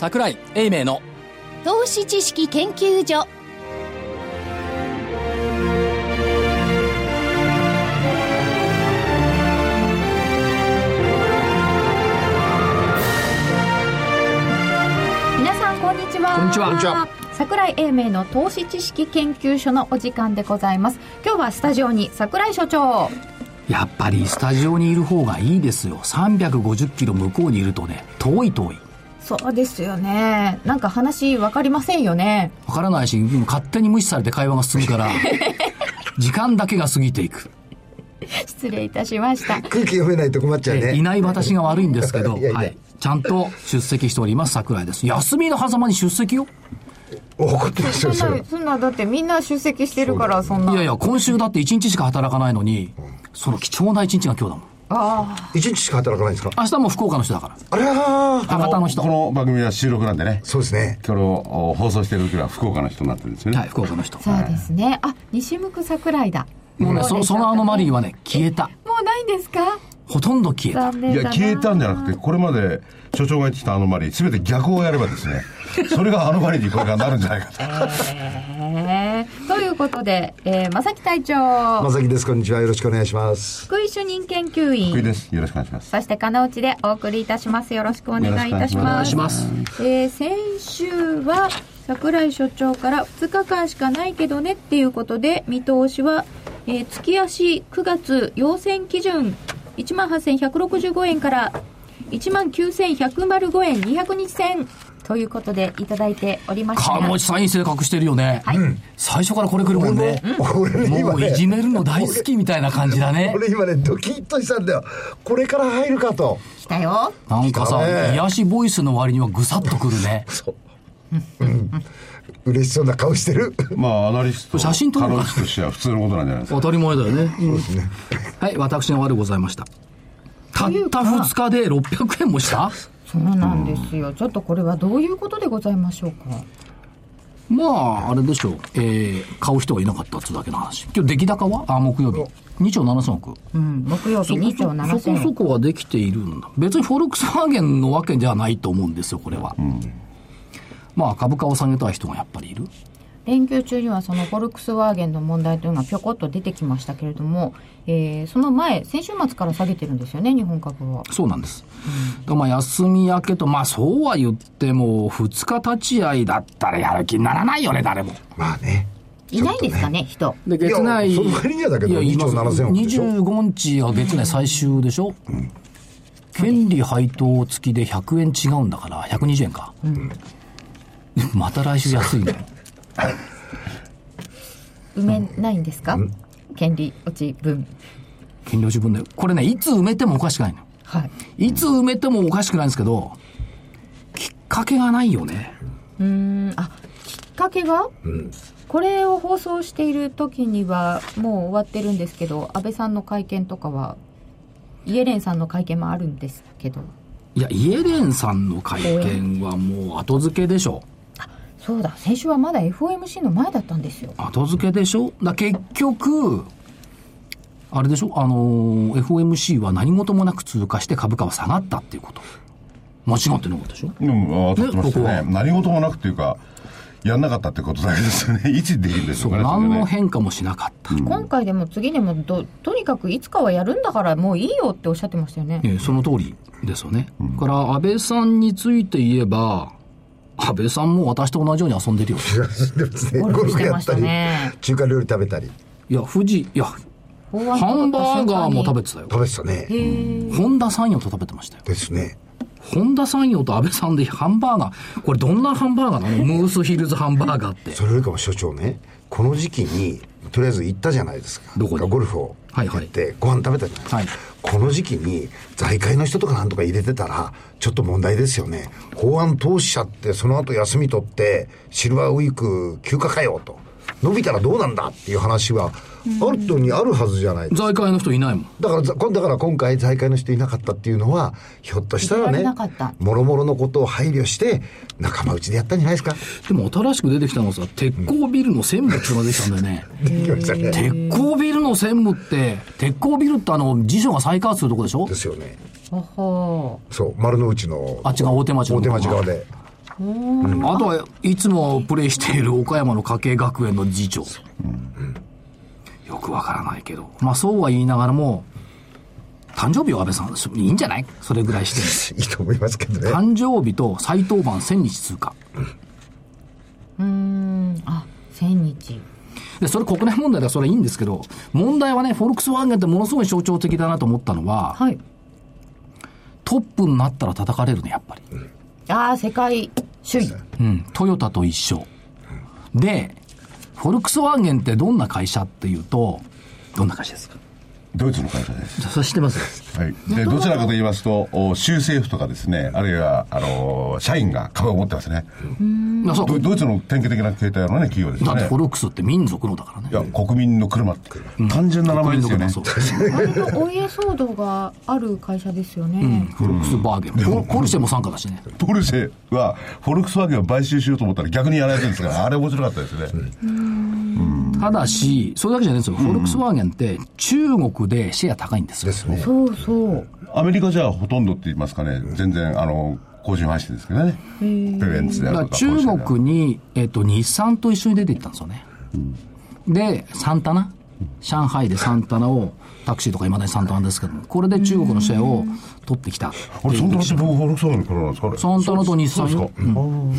桜井英明の。投資知識研究所。皆さんこんにちは。こんにちは。こんにちは。桜井英明の投資知識研究所のお時間でございます。今日はスタジオに桜井所長。やっぱりスタジオにいる方がいいですよ。350キロ向こうにいるとね遠い遠いそうですよね。なんか話分かりませんよね。わからないし勝手に無視されて会話が進むから 時間だけが過ぎていく。失礼いたしました。空気読めないと困っちゃうね。いない私が悪いんですけどいやいや。はい、ちゃんと出席しております桜井です。休みの狭間に出席よ怒ってますよ、そんな。そんなだってみんな出席してるからそんな。いやいや今週だって1日しか働かないのにその貴重な1日が今日だもんあ一日しか働かないんですか？明日も福岡の人だから。あらー。博多の人。この番組は収録なんでねそうですね。今日の放送してる時は福岡の人になってるんですよね、はい福岡の人。あそうですね。あ西向く桜井だもうねどでしょかそそのアノマリーはね消えた。もうないんですか？ほとんど消えた。いや消えたんじゃなくてこれまで所長が言ってきたアノマリー全て逆をやればですね それがアノマリーにこれからなるんじゃないかとへーということで、えー、正木隊長まさきです。こんにちは。よろしくお願いします。福井主任研究員福井ですよろしくお願いしますそして金内でお送りいたします。よろしくお願いいたします。しくお願いしますえー先週は桜井所長から2日間しかないけどねっていうことで見通しは、えー月足9月要線基準18,165円から19,105円200日線ということでいただいておりました。鴨内さんいい性格してるよね、最初からこれ来るもんね。俺ね、今ね。もうい、じめるの大好きみたいな感じだね。俺今ね、ドキッとしたんだよ。これから入るかと。来たよ。なんかさ、ね。癒しボイスの割にはぐさっとくるね。嬉しそうな顔してる。まあアナリスト写真撮ろうか。カロリストとしては普通のことなんじゃないですか。当たり前だよね、はい私が悪うございました。たった2日で600円もした？そうなんですよ。ちょっとこれはどういうことでございましょうか？まああれでしょう、えー、買う人がいなかったっつうだけの話。今日出来高は？あ木曜日。2兆7000億。うん、木曜日2兆7000そこそ円。こはできているんだ。別にフォルクスワーゲンのわけじゃないと思うんですよこれは、まあ株価を下げたい人がやっぱりいる連休中にはそのフォルクスワーゲンの問題というのがぴょこっと出てきましたけれども、えーその前、先週末から下げてるんですよね、日本株は。そうなんです。だからまあ休み明けと、まあそうは言っても、2日立ち会いだったらやる気にならないよね、誰も。まあね。いないんですかね、人。で、月内。いやその割にはだけどいや2兆7000億でしょ25日は月内最終でしょ、権利配当付きで100円違うんだから、120円か。また来週安いの。埋めないんですか？権利落ち分。権利自分で。これね、いつ埋めてもおかしくないの。はい。いつ埋めてもおかしくないんですけど、きっかけがないよね。うーん、あ、きっかけが、これを放送している時にはもう終わってるんですけど、安倍さんの会見とかは、イエレンさんの会見もあるんですけど、いや、イエレンさんの会見はもう後付けでしょ。そうだ、先週はまだ FOMC の前だったんですよ。後付けでしょ？だ結局、あれでしょ？あのー、FOMC は何事もなく通過して株価は下がったっていうこと。間違ってなかったでしょ？うん当たってますよねねここ何事もなくっていうかやんなかったってことだけです よねいつできるんでしそうう、ょかね何の変化もしなかった。今回でも次でもどとにかくいつかはやるんだからもういいよっておっしゃってましたよね。ええその通りですよね。だから、安倍さんについて言えば、安倍さんも私と同じように遊んでるよ。でもねゴルフしてましたね中華料理食べたり。いや、富士、いや、ハンバーガーも食べてたよ。食べてたね。本田三陽と食べてましたよ。ですね。本田三陽と安倍さんでハンバーガー、これどんなハンバーガーなの？ムースヒルズハンバーガーって。それよりかも所長ね、この時期に、とりあえず行ったじゃないですか。どこにゴルフをはいはいやって、ご飯食べたじゃないですか。はいこの時期に財界の人とかなんとか入れてたら、ちょっと問題ですよね。法案投資者ってその後休み取って、シルバーウィーク休暇かよと。伸びたらどうなんだっていう話は、あるとにあるはずじゃない財界の人いないもん。だからだから今回財界の人いなかったっていうのは、ひょっとしたらねられなかった、もろもろのことを配慮して、仲間内でやったんじゃないですか。でも新しく出てきたのはさ、鉄鋼ビルの専務ってのが出てきたんだよね。鉄鋼ビルの専務って、鉄鋼ビルってあの、辞書が再開発するとこでしょ？ですよね。そう、丸の内の。あっちが大手町の大手町側で。あとはいつもプレイしている岡山の家計学園の次長。よくわからないけど。まあそうは言いながらも、誕生日は安倍さん、いいんじゃない？それぐらいして。いいと思いますけどね。誕生日と再当番1000日通過。うーんあ千日で、それ国内問題だそれいいんですけど、問題はね、フォルクスワーゲンってものすごい象徴的だなと思ったのは、はいトップになったら叩かれるね、やっぱり。ああ世界首位。うん、トヨタと一緒。で、フォルクスワーゲンってどんな会社っていうと、どんな会社ですか？ドイツの会社です。それ知ってます？はい。で、どちらかと言いますと、お州政府とかですね、あるいは、あのー社員が株を持ってますね。ドドイツの典型的な形態のね、企業ですよねだってフォ。ルクスって民族のだからねい。や、国民の車って、単純な名前ですよね。そう割とお家騒動がある会社ですよね、フォルクスワーゲン。ポポルシェも参加だしね。ポルシェは、フォルクスワーゲンを買収しようと思ったら逆にやられてるんですから、あれ面白かったですね。ただし、それだけじゃないんですよ。フォルクスワーゲンって中国でシェア高いんですよ。ですね。そうそうアメリカじゃほとんどって言いますかね、全然、あの、個人配信ですけどね。ペベンツであだからるとか。中国に、えっと、日産と一緒に出て行ったんですよね。で、サンタナ？上海でサンタナを、タクシーとかいまだにサンタナですけども、これで中国のシェアを取ってきたあれ、いうそんなって僕、フォルクスワーゲンの車なんですかあれ？サンタナと日産よそうですか。うん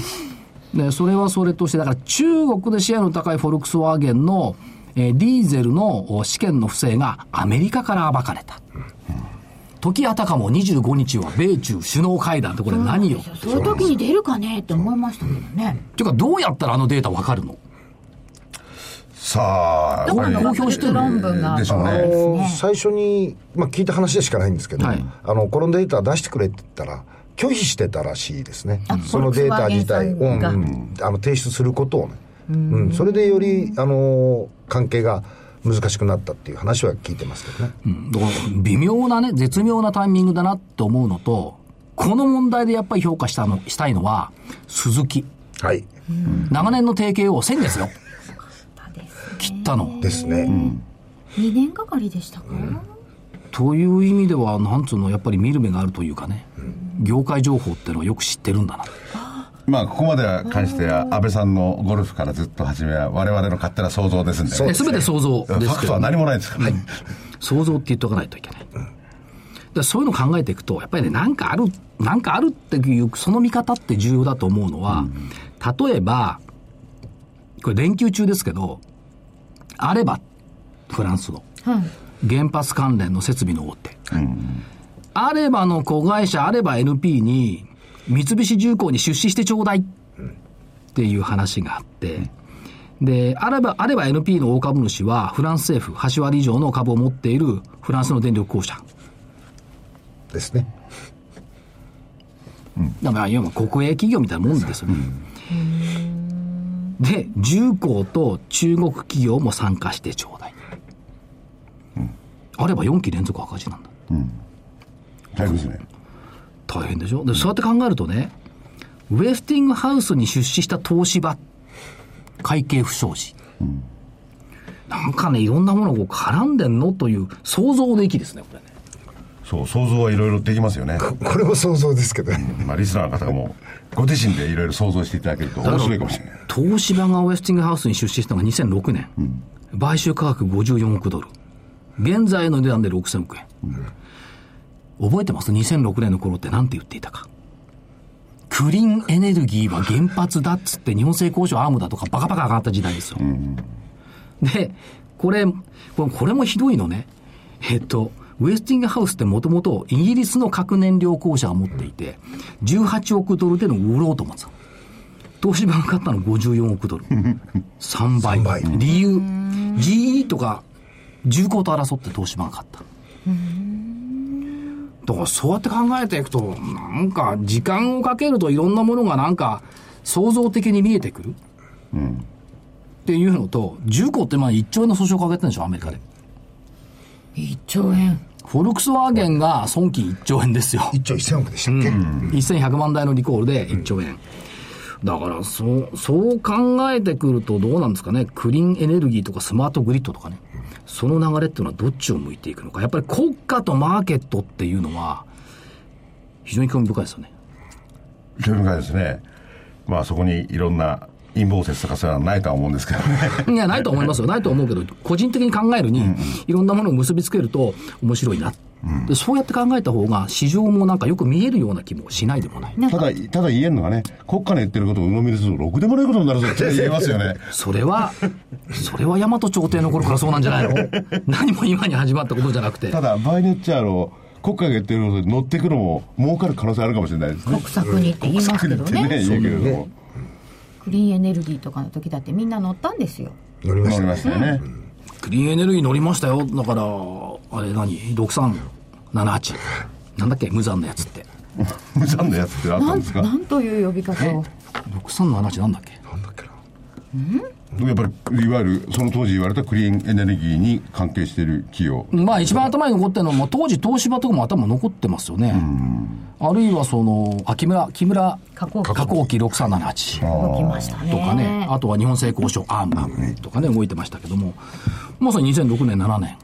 で、それはそれとして、だから中国でシェアの高いフォルクスワーゲンの、えーディーゼルのお試験の不正がアメリカから暴かれた。時あたかも25日は米中首脳会談ってこれ何よ？その時に出るかねって思いましたけどねていうかどうやったらあのデータわかるの？さあ、やっぱり公表してる論文がでしょうね。最初に、まあ、聞いた話でしかないんですけど、はいあのこのデータ出してくれって言ったら拒否してたらしいですね。あそのデータ自体を、うん。あの提出することをね、うん。それでよりあの関係が難しくなったっていう話は聞いてますけどね、だから微妙なね、絶妙なタイミングだなって思うのと、この問題でやっぱり評価したの、したいのは、鈴木。はい。長年の提携を先月よ。切ったの。ですね、2年がかりでしたか、という意味では、なんつうの、やっぱり見る目があるというかね、業界情報っていうのはよく知ってるんだな。まあ、ここまでは関しては、安倍さんのゴルフからずっと始めは、我々の勝手な想像ですんで、ね。そうですべて想像フですけどァクトは、何もないですからね。想像って言っとかないといけない。でそういうのを考えていくと、やっぱりね、なんかある、なんかあるっていう、その見方って重要だと思うのは、例えば、これ連休中ですけど、あれば、フランスのはい原発関連の設備の大手。あればの子会社、あれば NP に、三菱重工に出資してちょうだいっていう話があって、で、あれば、あれば NP の大株主は、フランス政府、8割以上の株を持っているフランスの電力公社。ですねだから、いわば国営企業みたいなもんですよね。で、重工と中国企業も参加してちょうだい。あれば4期連続赤字なんだ。大変ですね。大変でしょ？で、そうやって考えるとね、ウェスティングハウスに出資した東芝、会計不祥事。なんかね、いろんなものがこう絡んでんのという想像できですね、これね。そう、想像はいろいろできますよね。これも想像ですけどねまあ、リスナーの方がもう、ご自身でいろいろ想像していただけると面白いかもしれない。東芝がウェスティングハウスに出資したのが2006年。買収価格54億ドル。現在の値段で6000億円。覚えてます ?2006 年の頃って何て言っていたか。クリーンエネルギーは原発だっつって日本製鋼所アームだとかバカバカ上がった時代ですよ。で、これ、これこれもひどいのね。えっと、ウェスティングハウスってもともとイギリスの核燃料公社が持っていて、18億ドルでの売ろうと思ってたの。東芝が買ったの54億ドル。3倍。3倍理由、GE とか重工と争って東芝が買った。だからそうやって考えていくと、なんか時間をかけるといろんなものがなんか創造的に見えてくる。っていうのと、重工ってまあ1兆円の訴訟をかけてるんでしょ、アメリカで。1兆円フォルクスワーゲンが損金1兆円ですよ。1兆1000億でしたっけ、1100万台のリコールで1兆円。だから、そう、そう考えてくるとどうなんですかね。クリーンエネルギーとかスマートグリッドとかね。その流れっていうのはどっちを向いていくのか。やっぱり国家とマーケットっていうのは、非常に興味深いですよね。興味深いですね。まあそこにいろんな陰謀説とかそういうのはないとは思うんですけどね。いや、ないと思いますよ。ないと思うけど、個人的に考えるに、いろんなものを結びつけると面白いな。でそうやって考えた方が、市場もなんかよく見えるような気もしないでもない。ただ、ただ言えるのがね、国家の言ってることを鵜呑みにすると、ろくでもないことになるぞって言えますよね。それは、それは大和朝廷の頃からそうなんじゃないの 何も今に始まったことじゃなくて。ただ、場合によっちゃ、あの、国家が言ってることに乗ってくのも儲かる可能性あるかもしれないですね。国策にって言いますけどね国策にってね、言うけれども。クリーンエネルギーとかの時だってみんな乗ったんですよ乗りましたね乗りましたよね。クリーンエネルギー乗りましたよ。だから、あれ何 ?6378。なんだっけ？無残なやつって。無残なやつってあったなんんですか？なんという呼び方を？6378なんだっけ？なんだっけな？やっぱり、いわゆる、その当時言われたクリーンエネルギーに関係している企業。まあ一番頭に残ってるのは、当時東芝とかも頭残ってますよね。あるいはその、あ、木村、木村加工機。加工機6378。動きましたね。とかね、あとは日本製鋼所アームとかね、動いてましたけども、まさに2006年、7年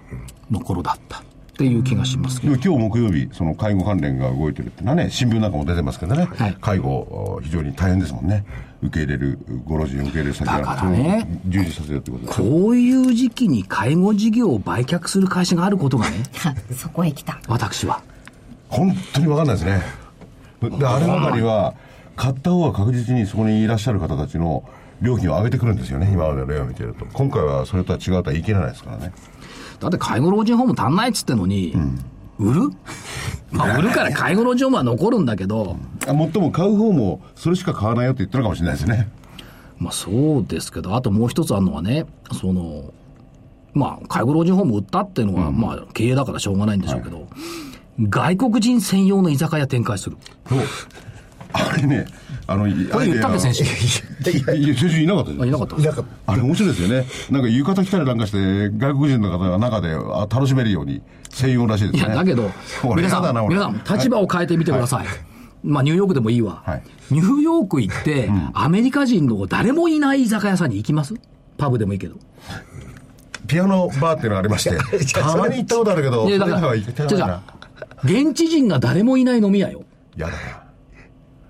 の頃だったっていう気がしますけど、でも今日木曜日、その介護関連が動いてるってのはね、新聞なんかも出てますけどね、はい介護、非常に大変ですもんね。受け入れる、ご老人を受け入れる先だからねそれを従事させるってことですよこういう時期に介護事業を売却する会社があることがね、そこへ来た私は。本当に分かんないですね。で、あればかりは、買った方は確実にそこにいらっしゃる方たちの料金を上げてくるんですよね、今までの例を見てると。今回はそれとは違うとは言い切れないですからね。だって介護老人ホーム足んないっつってのに、売る？まあ売るから介護老人ホームは残るんだけど、あもっとも買う方もそれしか買わないよって言ってるかもしれないですね。まあそうですけど、あともう一つあるのはね、その、まあ介護老人ホーム売ったっていうのは、まあ経営だからしょうがないんでしょうけど、外国人専用の居酒屋展開する。あれね、あの、これ言ったっけ先週。いや、先週いなかったですあ、いなかったいなかっあれ面白いですよね。なんか浴衣着たりなんかして、外国人の方が中であ楽しめるように専用らしいですね。いや、だけど、俺皆さん、皆さん、立場を変えてみてください。まあ、ニューヨークでもいいわ。はいニューヨーク行って、アメリカ人の誰もいない居酒屋さんに行きます？パブでもいいけど。ピアノバーっていうのがありまして、たまに行ったことあるけど、いや、だから、それでは行ってないなじゃあ。現地人が誰もいない飲み屋よ。やだな。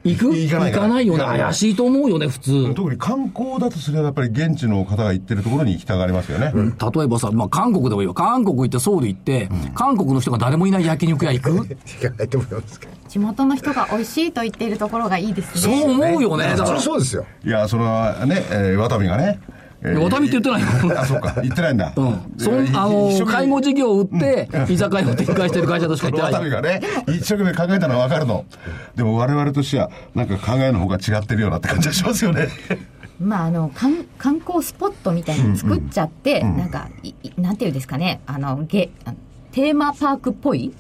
行く？行かない行かないよね。怪しいと思うよね、普通。特に観光だとすればやっぱり現地の方が行ってるところに行きたがりますよね。例えばさ、まあ、韓国でもいいわ。韓国行ってソウル行って、韓国の人が誰もいない焼肉屋行く？た。いかないと思いますけど。地元の人が美味しいと言っているところがいいですそうね思うよね。だから、そうですよ。いや、それはね、えー、ワタミがね。えーワタミって言ってないよ あ、そうか。言ってないんだ。うん。そん、あの、介護事業を売って、居酒屋を展開してる会社としか言ってないよ。ワタミがね、一生懸命考えたのは分かるの。でも我々としては、なんか考えの方が違ってるようなって感じがしますよね。まああの観観光スポットみたいに作っちゃって、なんかいいなんていうんですかねあのゲテーマパークっぽい、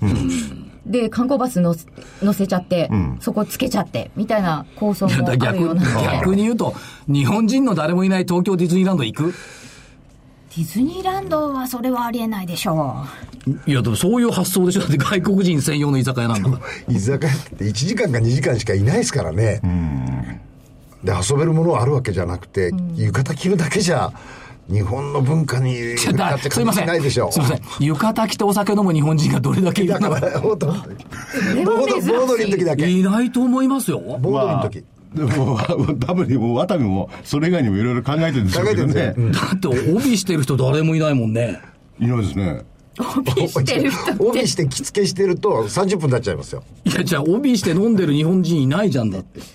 で観光バス乗せちゃって、そこつけちゃってみたいな構想もあるような 逆に言うと、日本人の誰もいない東京ディズニーランド行く？ディズニーランドはそれはありえないでしょいや、でもそういう発想でしょ。だって外国人専用の居酒屋なんだから。居酒屋って1時間か2時間しかいないですからね。で、遊べるものはあるわけじゃなくて、浴衣着るだけじゃ、日本の文化にちょだってすいません。感じないでしょ。すいません。浴衣着てお酒飲む日本人がどれだけいるのか。だ ボード、ボードリーの時だけ。いないと思いますよ。ボードリーの時。でも、多分にも、ワタミも、それ以外にもいろいろ考えてるんでしょうけど考えてるんね。だって帯してる人誰もいないもんね。いないですね。帯してる人って帯して着付けしてると30分経っちゃいますよ。いや、じゃあ帯して飲んでる日本人いないじゃんだって。セ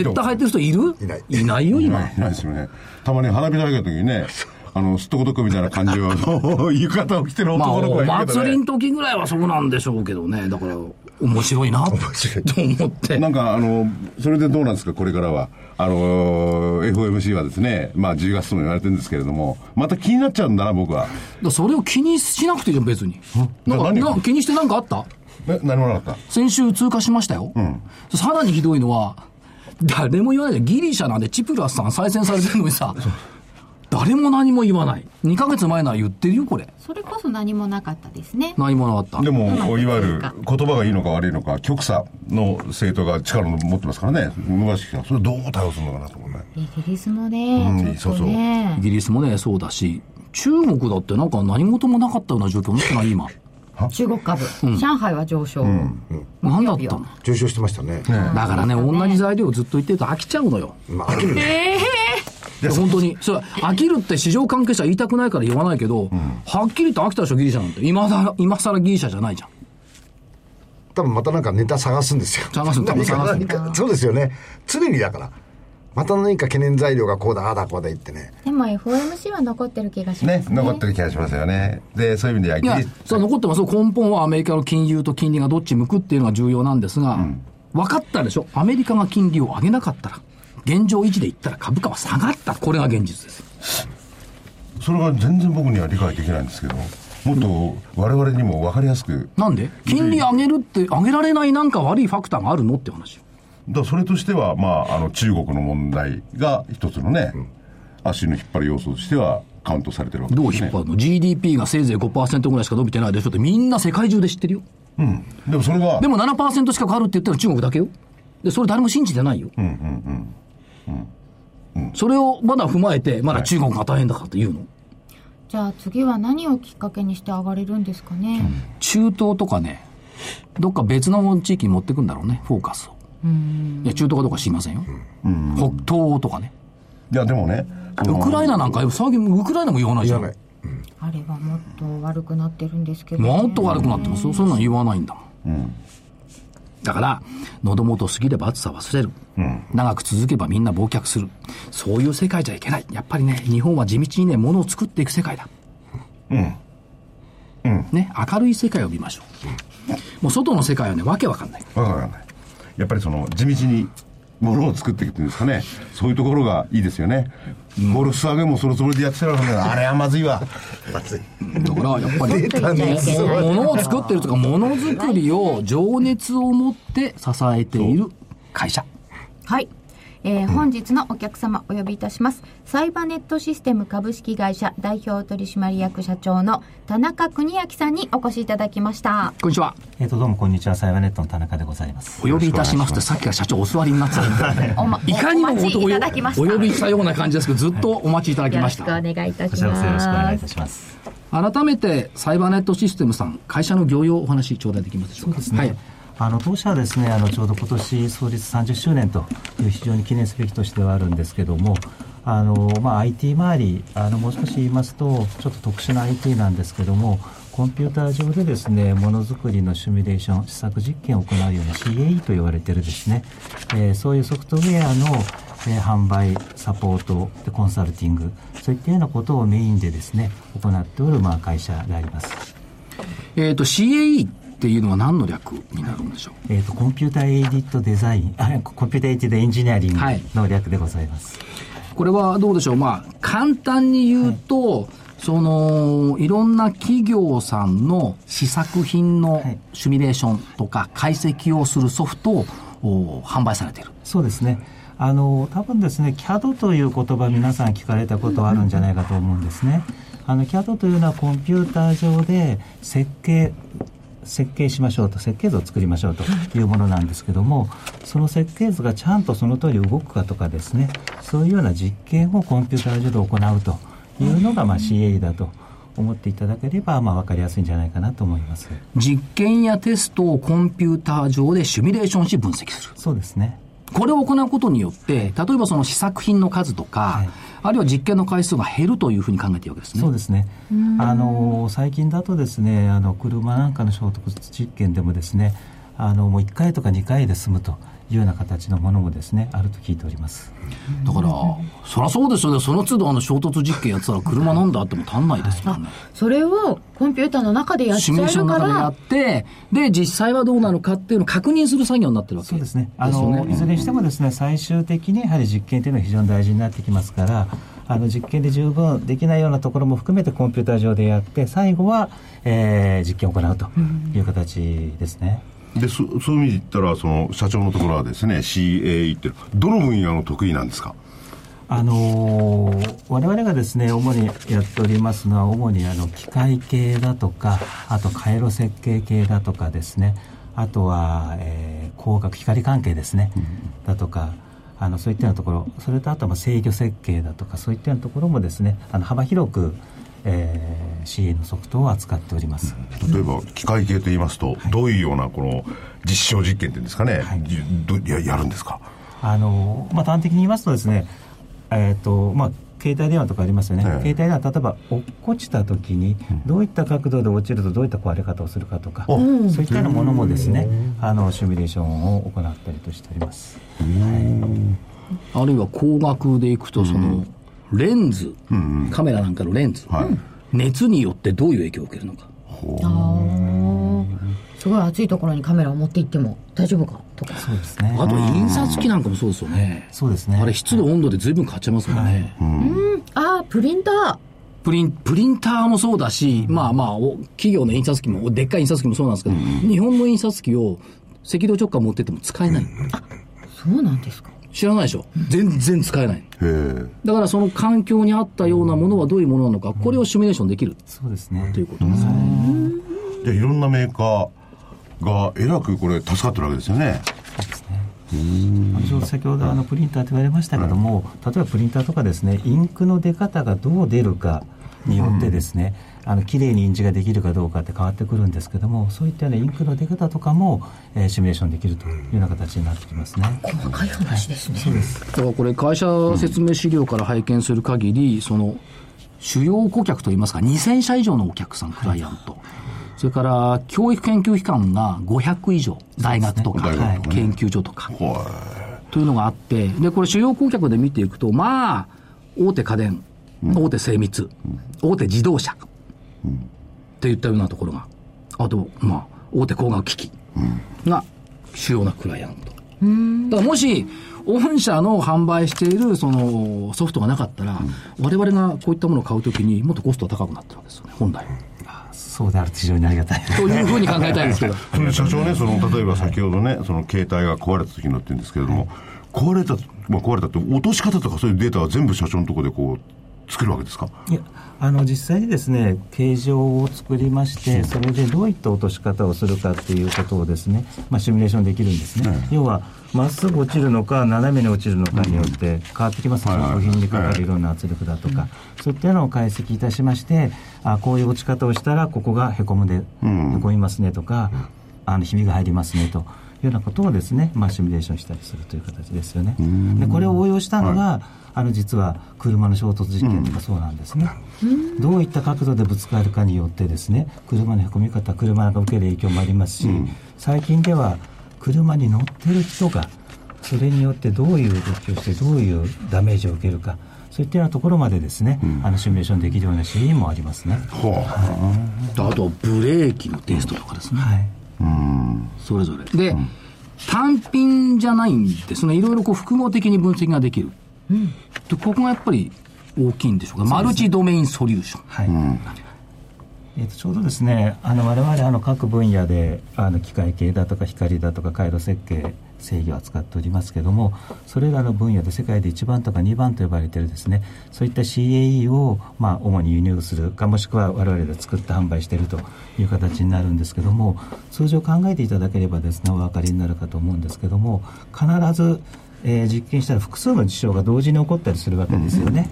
ッター履いてる人いる？いないいないよ、今いない。いないですよね。たまに花火大会の時にね、あの、すっとこどっこみたいな感じを、浴衣を着てるまあ、お男の子がいるけどね祭りの時ぐらいはそうなんでしょうけどね。だから、面白いな、と思って。なんか、あの、それでどうなんですか、これからは。あの、FOMC はですね、まあ10月とも言われてるんですけれども、また気になっちゃうんだな、僕は。それを気にしなくていいじゃん、別に。なんか、気にしてなんかあった？え、何もなかっ先週通過しましたよ。さらにひどいのは、誰も言わないで、ギリシャなんでチプラスさん再選されてるのにさ、誰も何も言わない。2ヶ月前なら言ってるよ、これ。それこそ何もなかったですね何もなかったた。で。も、いわゆるか言葉がいいのか悪いのか、極左の政党が力を持ってますからね、昔来たそれどう対応するのかなと思うね。イギリスもね、うんちょっとねイギリスもね、そうだし、中国だってなんか何事もなかったような状況になってない、今。中国株、上海は上昇、なんだったの上昇してましたね。だからね、同じ材料をずっと言ってると飽きちゃうのよ。まあ、飽きるね。いや本当に。それ飽きるって市場関係者言いたくないから言わないけど、はっきりと飽きたでしょ、ギリシャなんて。今さら、今更ギリシャじゃないじゃん。多分またなんかネタ探すんですよ。探す多分何か探す そうですよね。常にだから。また何か懸念材料がこうだ、ああだ、こうだ言ってね。でも FOMC は残ってる気がしますねね残ってる気がしますよねでそういう意味ではいやそれは残ってますよ。根本はアメリカの金融と金利がどっち向くっていうのが重要なんですが、分かったでしょアメリカが金利を上げなかったら、現状維持で言ったら株価は下がった。これが現実です。それが全然僕には理解できないんですけどもっと我々にも分かりやすくなんで？金利上げるって、上げられないなんか悪いファクターがあるの？って話よ。だそれとしては、まあ、あの中国の問題が一つのね、足の引っ張る要素としてはカウントされてるわけどですねう引っ張るの、?GDP がせいぜい5%ぐらいしか伸びてないでしょってみんな世界中で知ってるよ。でもそれがでも7%近くあるって言ったら中国だけよ。で、それ誰も信じてないよ。それをまだ踏まえて、まだ中国が大変だからって言うの、じゃあ次は何をきっかけにして上がれるんですかね、中東とかね、どっか別の地域に持ってくんだろうね、フォーカスを。いや、中東かどうか知りませんよ。北東欧とかね。いやでもねウクライナなんか、最近ウクライナも言わないじゃん。あれはもっと悪くなってるんですけど、もっと悪くなってますよ。そんなん言わないんだもん。だから、喉元過ぎれば暑さ忘れる、長く続けばみんな忘却する。そういう世界じゃいけない。やっぱりね、日本は地道にね、物を作っていく世界だ。ね、明るい世界を見ましょう。もう外の世界はね、わけわかんない。わかんないやっぱりその地道にものを作っていくっていうんですかね。そういうところがいいですよね、ゴルフスワゲもそのつもりでやってたらあれはまずいわ。だから、やっぱり、出たね物を作ってるとか、物作りを情熱を持って支えている会社。はい。えー本日のお客様お呼びいたします。サイバネットシステム株式会社代表取締役社長の田中邦明さんにお越しいただきました。こんにちは。えっ、と、どうもこんにちは、サイバーネットの田中でございます。お呼びいたしますって、さっきから社長お座りになってたんで いかにもお待ちいただきましたお呼びしたような感じですけど、ずっとお待ちいただきよろました。しくお願いいたしこちらこそよろしくお願いいます。たします。改めて、サイバーネットシステムさん、会社の業用をお話頂戴できますでしょうか？ですね。はい。あの当社はですねあのちょうど今年創立30周年という非常に記念すべき年ではあるんですけどもあの、まあ、IT 周りあのもう少し言いますとちょっと特殊な IT なんですけどもコンピューター上でですねものづくりのシミュレーション試作実験を行うような CAE と言われてるですね、えーそういうソフトウェアの、えー販売サポートでコンサルティングそういったようなことをメインでですね行っておる、まあ、会社であります。えっ、と、CAE っていうのは何の略になるんでしょう？えー、と Computer Aided Design あ Computer Aided Engineering はい。の略でございます、これはどうでしょう、まあ、簡単に言うと、その、いろんな企業さんの試作品のはい。シミュレーションとか解析をするソフトをお販売されている。そうですね。あの多分ですね CAD という言葉皆さん聞かれたことあるんじゃないかと思うんですね。あの CAD というのはコンピューター上で設計設計しましょうと設計図を作りましょうとい。うものなんですけどもその設計図がちゃんとその通り動くかとかですねそういうような実験をコンピューター上で行うというのが、まあ、CA だと思っていただければ、まあ、分かりやすいんじゃないかなと思います。実験やテストをコンピューター上でシミュレーションし分析する。そうですね。これを行うことによって、例えばその試作品の数とか、はいあるいは実験の回数が減るというふうに考えていいわけですね。そうですね。あの最近だとですね、あの車なんかの衝突実験でもですね、あのもう1回とか2回で済むというような形のものもですね、あると聞いております。だから、そりゃそうですよね。その都度あの衝突実験やってたら車なんだあっても足んないですもんね。それをコンピューターの中でやっちシミュレーショゃえるからンの中でやっ、て、で、実際はどうなのかっていうのを確認する作業になってるわけそうですね。あですよの、いずれにしてもですね、最終的にやはり実験というのは非常に大事になってきますから、あの実験で十分できないようなところも含めてコンピューター上でやって、最後は、えー実験を行うという形ですね。でそそういう意味で言ったらその社長のところはですね CAE ってどの分野の得意なんですか？あのー我々がですね主にやっておりますのは主にあの機械系だとかあと回路設計系だとかですね。あとは、えー光学光関係ですね、だとかあのそういったようなところ。それとあとは制御設計だとかそういったようなところもですねあの幅広く、えー CA のソフトを扱っております、例えば機械系と言いますと、どういうようなこの実証実験っていうんですかね、じどややるんですか？あのまあ、端的に言いますとですね、えーとまあ、携帯電話とかありますよね、ええ。携帯電話例えば落っこちた時にどういった角度で落ちるとどういった壊れ方をするかとか、そういったようなものもですねあのシミュレーションを行ったりとしております。あるいは光学でいくと、その、レンズ、カメラなんかのレンズ、熱によってどういう影響を受けるのか。すごい暑いところにカメラを持って行っても大丈夫かとか。そうですね。あと、印刷機なんかもそうですよね。そうですね。あれ、湿度、温度で随分変わっちゃいますもんね。ああプリンター。プリン、プリンターもそうだし、まあまあ、お企業の印刷機も、でっかい印刷機もそうなんですけど、日本の印刷機を赤道直下持ってっても使えない。そうなんですか知らないでしょ。全然使えない。だからその環境に合ったようなものはどういうものなのか、これをシミュレーションできる。そうですね。ということですね。じゃあいろんなメーカーがえらくこれ助かってるわけですよね。ちょうど先ほどあのプリンターと言われましたけども、例えばプリンターとかですねインクの出方がどう出るかによってですね、あの綺麗に印字ができるかどうかって変わってくるんですけどもそういったようなインクの出方とかも、えーシミュレーションできるというような形になってきますね。細かい話ですね、だからこれ会社説明資料から拝見する限り、その主要顧客といいますか2000社以上のお客さんクライアント、それから教育研究機関が500以上大学とか、研究所とか、はというのがあってでこれ主要顧客で見ていくとまあ大手家電、大手精密、大手自動車、っていったようなところが。あとまあ大手工学機器が主要なクライアント、だからもし、御社の販売しているそのソフトがなかったら、我々がこういったものを買うときにもっとコストが高くなってるわけですよね、本来。そうであると非常にありがたい。というふうに考えたいんですけど。社長ね。その例えば先ほどねその携帯が壊れた時のって言うんですけれども、壊れた、まあ、壊れたって落とし方とかそういうデータは全部社長のところでこう作るわけですか？いやあの実際にですね形状を作りましてそれでどういった落とし方をするかっていうことをですね、まあ、シミュレーションできるんですね、要はまっすぐ落ちるのか斜めに落ちるのかによって変わってきます。ね、はいはい。部品にかかるいろんな圧力だとか、そういったのを解析いたしましてあこういう落ち方をしたらここがへこむで、へこみますねとかあのひびが入りますねと。いうようなことをですね、まあ、シミュレーションしたりするという形ですよね。でこれを応用したのが、あの実は車の衝突事件とかそうなんですね、どういった角度でぶつかるかによってですね車のへこみ方車が受ける影響もありますし、最近では車に乗ってる人がそれによってどういう動きをしてどういうダメージを受けるかそういったようなところまでですね、あのシミュレーションできるようなシーンもありますね。あと、ブレーキのテストとかですね。はいそれぞれ。で、単品じゃないんですね。いろいろこう複合的に分析ができる。でここがやっぱり大きいんでしょうか？マルチドメインソリューション。はいえーとちょうどですねあの我々あの各分野であの機械系だとか光だとか回路設計制御を扱っておりますけどもそれらの分野で世界で1番とか2番と呼ばれているですねそういった CAE を、まあ、主に輸入するかもしくは我々で作って販売しているという形になるんですけども通常考えていただければですねお分かりになるかと思うんですけども必ず、えー実験したら複数の事象が同時に起こったりするわけですよね。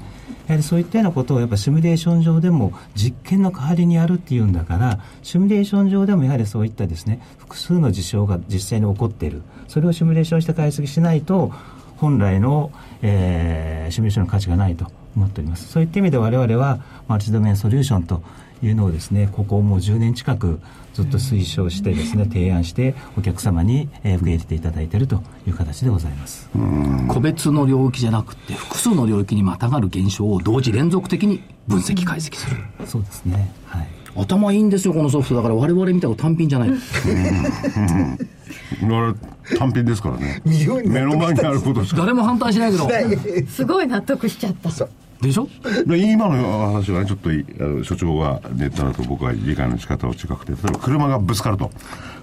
やはりそういったようなことをやっぱシミュレーション上でも実験の代わりにやるっていうんだからシミュレーション上でもやはりそういったですね複数の事象が実際に起こっている。それをシミュレーションして解析しないと本来の、えーシミュレーションの価値がないと思っております。そういった意味で我々はマルチドメインソリューションというのをですねここもう10年近くずっと推奨してですね提案してお客様に、えー受け入れていただいているという形でございます。個別の領域じゃなくて、複数の領域にまたがる現象を同時連続的に分析解析する。そうですね。はい。頭いいんですよ、このソフト。だから。我々見たら単品じゃない。我々単品ですからね。目の前にあることしか。誰も反対しないけど。すごい納得しちゃったでしょ？で今の話はねちょっといあの所長がネットだと僕は理解の仕方を違くて例えば車がぶつかると。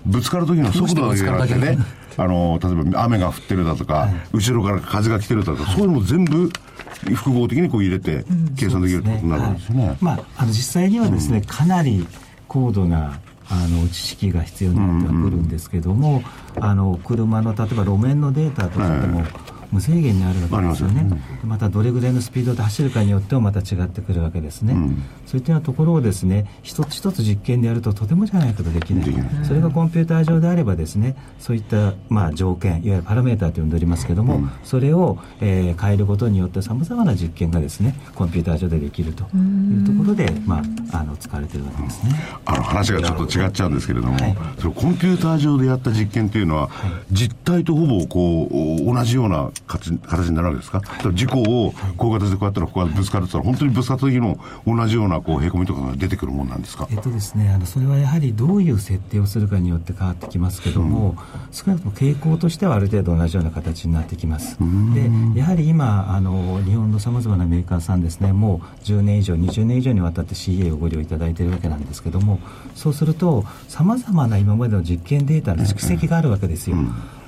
ぶつかる時の速度だけじゃなくてねあの例えば雨が降ってるだとか、後ろから風が来てるだとか、そういうのも全部複合的にこう入れて計算できるってことになるんですよね。はいまあ、あの実際にはですね、かなり高度なあの知識が必要になってはくるんですけども、あの車の例えば路面のデータとかでも、無制限にあるわけですよね、またどれぐらいのスピードで走るかによってもまた違ってくるわけですね、そういったようなところをですね一つ一つ実験でやるととてもじゃないけどできない。それがコンピューター上であればですねそういったまあ条件いわゆるパラメーターと呼んでおりますけども、それを、えー変えることによってさまざまな実験がですねコンピューター上でできるというところで、まあ、あの使われているわけですね。あの話がちょっと違っちゃうんですけれども、そのコンピューター上でやった実験というのは、実態とほぼこう同じような形形になるわけですか、例えば事故をこういう形でこうやったらここがぶつかるって言ったら、本当にぶつかった時の同じようなこうへこみとかが出てくるもんなんですか？えっとですね、あのそれはやはりどういう設定をするかによって変わってきますけども、少なくとも傾向としてはある程度同じような形になってきます。でやはり今あの日本のさまざまなメーカーさんですねもう10年以上20年以上にわたって CA をご利用いただいているわけなんですけどもそうするとさまざまな今までの実験データの蓄積があるわけですよ。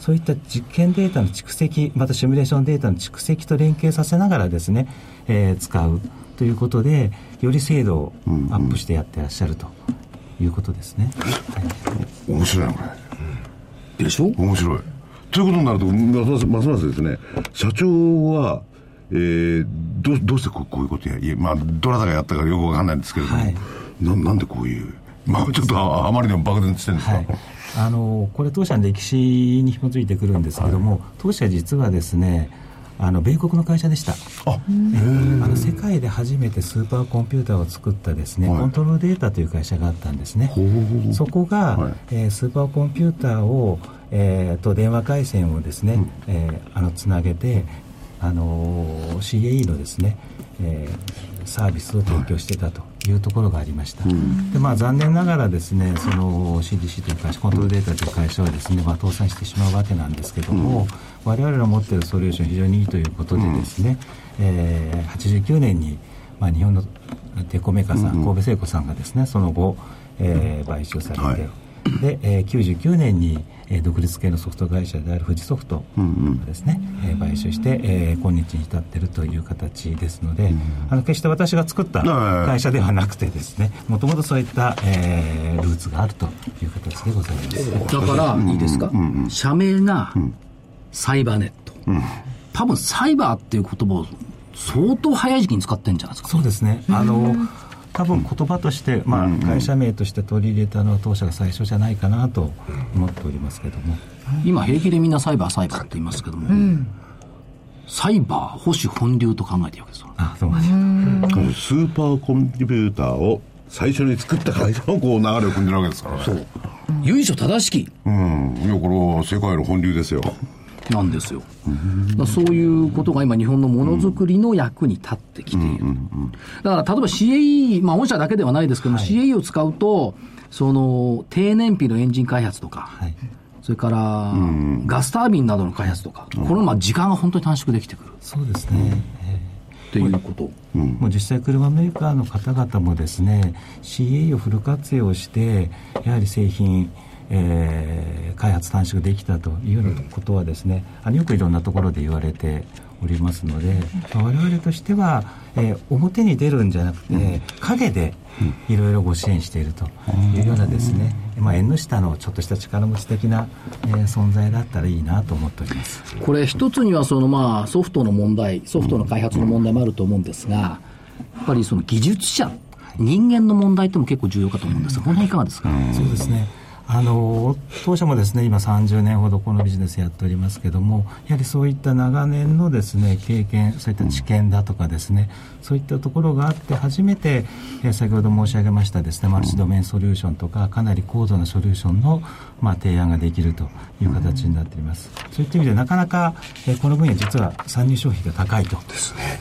そういった実験データの蓄積またシミュレーションデータの蓄積と連携させながらですね、えー使うということでより精度をアップしてやってらっしゃるということですね。はい面白いなこれ。でしょ？面白い。ということになると、ますますますますですね、社長は、えー、どうどうしてこうこういうことや、いやまあ、どなたがやったかよくわかんないんですけれども、はいななんでこういう、まあ、ちょっとああまりにも漠然としてるんですか、はい、あのこれ当社の歴史に紐づいてくるんですけども、当社実はですねあの米国の会社でした。あえあの世界で初めてスーパーコンピューターを作ったですね、はい。コントロールデータという会社があったんですね。そこが、はい。えースーパーコンピューターを、えーと電話回線をですね、えーあのつなげてあのー CAE のですね、えーサービスを提供してたと。いうところがありました、でまあ、残念ながらですねその CDC という会社コントロールデータという会社はですね、まあ、倒産してしまうわけなんですけども、我々の持っているソリューション非常にいいということでですね、えー89年に、まあ、日本の鉄鋼メーカーさん、神戸製鋼さんがですねその後、えー買収されて、はいで、えー99年に、えー独立系のソフト会社である富士ソフトがですね、えー買収して、えー今日に至っているという形ですので、あの決して私が作ったはい。会社ではなくてですねもともとそういった、えールーツがあるという形でございます。だから、いいですか、社名が、サイバーネット。多分、サイバーっていう言葉を相当早い時期に使ってるんじゃないですか？そうですね。あの、多分言葉として、まあ、会社名として取り入れたのは当社が最初じゃないかなと思っておりますけども。今、平気でみんなサイバー、サイバーって言いますけども、サイバー、保守、本流と考えているわけですよ。あ、そうなんです。スーパーコンピューターを最初に作った会社のこう流れを組んでるわけですからね。そう。由緒正しきうん。いや、これは世界の本流ですよ。なんですよ。そういうことが今、日本のものづくりの役に立ってきている。だから、例えば CAE、まあ、御社だけではないですけども、CAE を使うと、その、低燃費のエンジン開発とか、はい。それから、ガスタービンなどの開発とか、これまあ時間が本当に短縮できてくるそうですね。えっていうこと。えもう実際車メーカーの方々もですね CA をフル活用してやはり製品、えー開発短縮できたというようなことはですねあのよくいろんなところで言われておりますので、まあ我々としては、えー表に出るんじゃなくて、陰でいろいろご支援しているというようなですね、まあ、縁の下のちょっとした力持ち的な、えー存在だったらいいなと思っております。これ一つにはそのまあソフトの問題、ソフトの開発の問題もあると思うんですが、やっぱりその技術者、人間の問題っても結構重要かと思うんですが、この辺いかがですか、そうですね。あの当社もですね今30年ほどこのビジネスやっておりますけどもやはりそういった長年のですね経験そういった知見だとかですね、そういったところがあって初めて、えー先ほど申し上げましたですねマルチドメインソリューションとかかなり高度なソリューションの、まあ、提案ができるという形になっています、そういった意味でなかなか、えーこの分野実は参入消費が高いと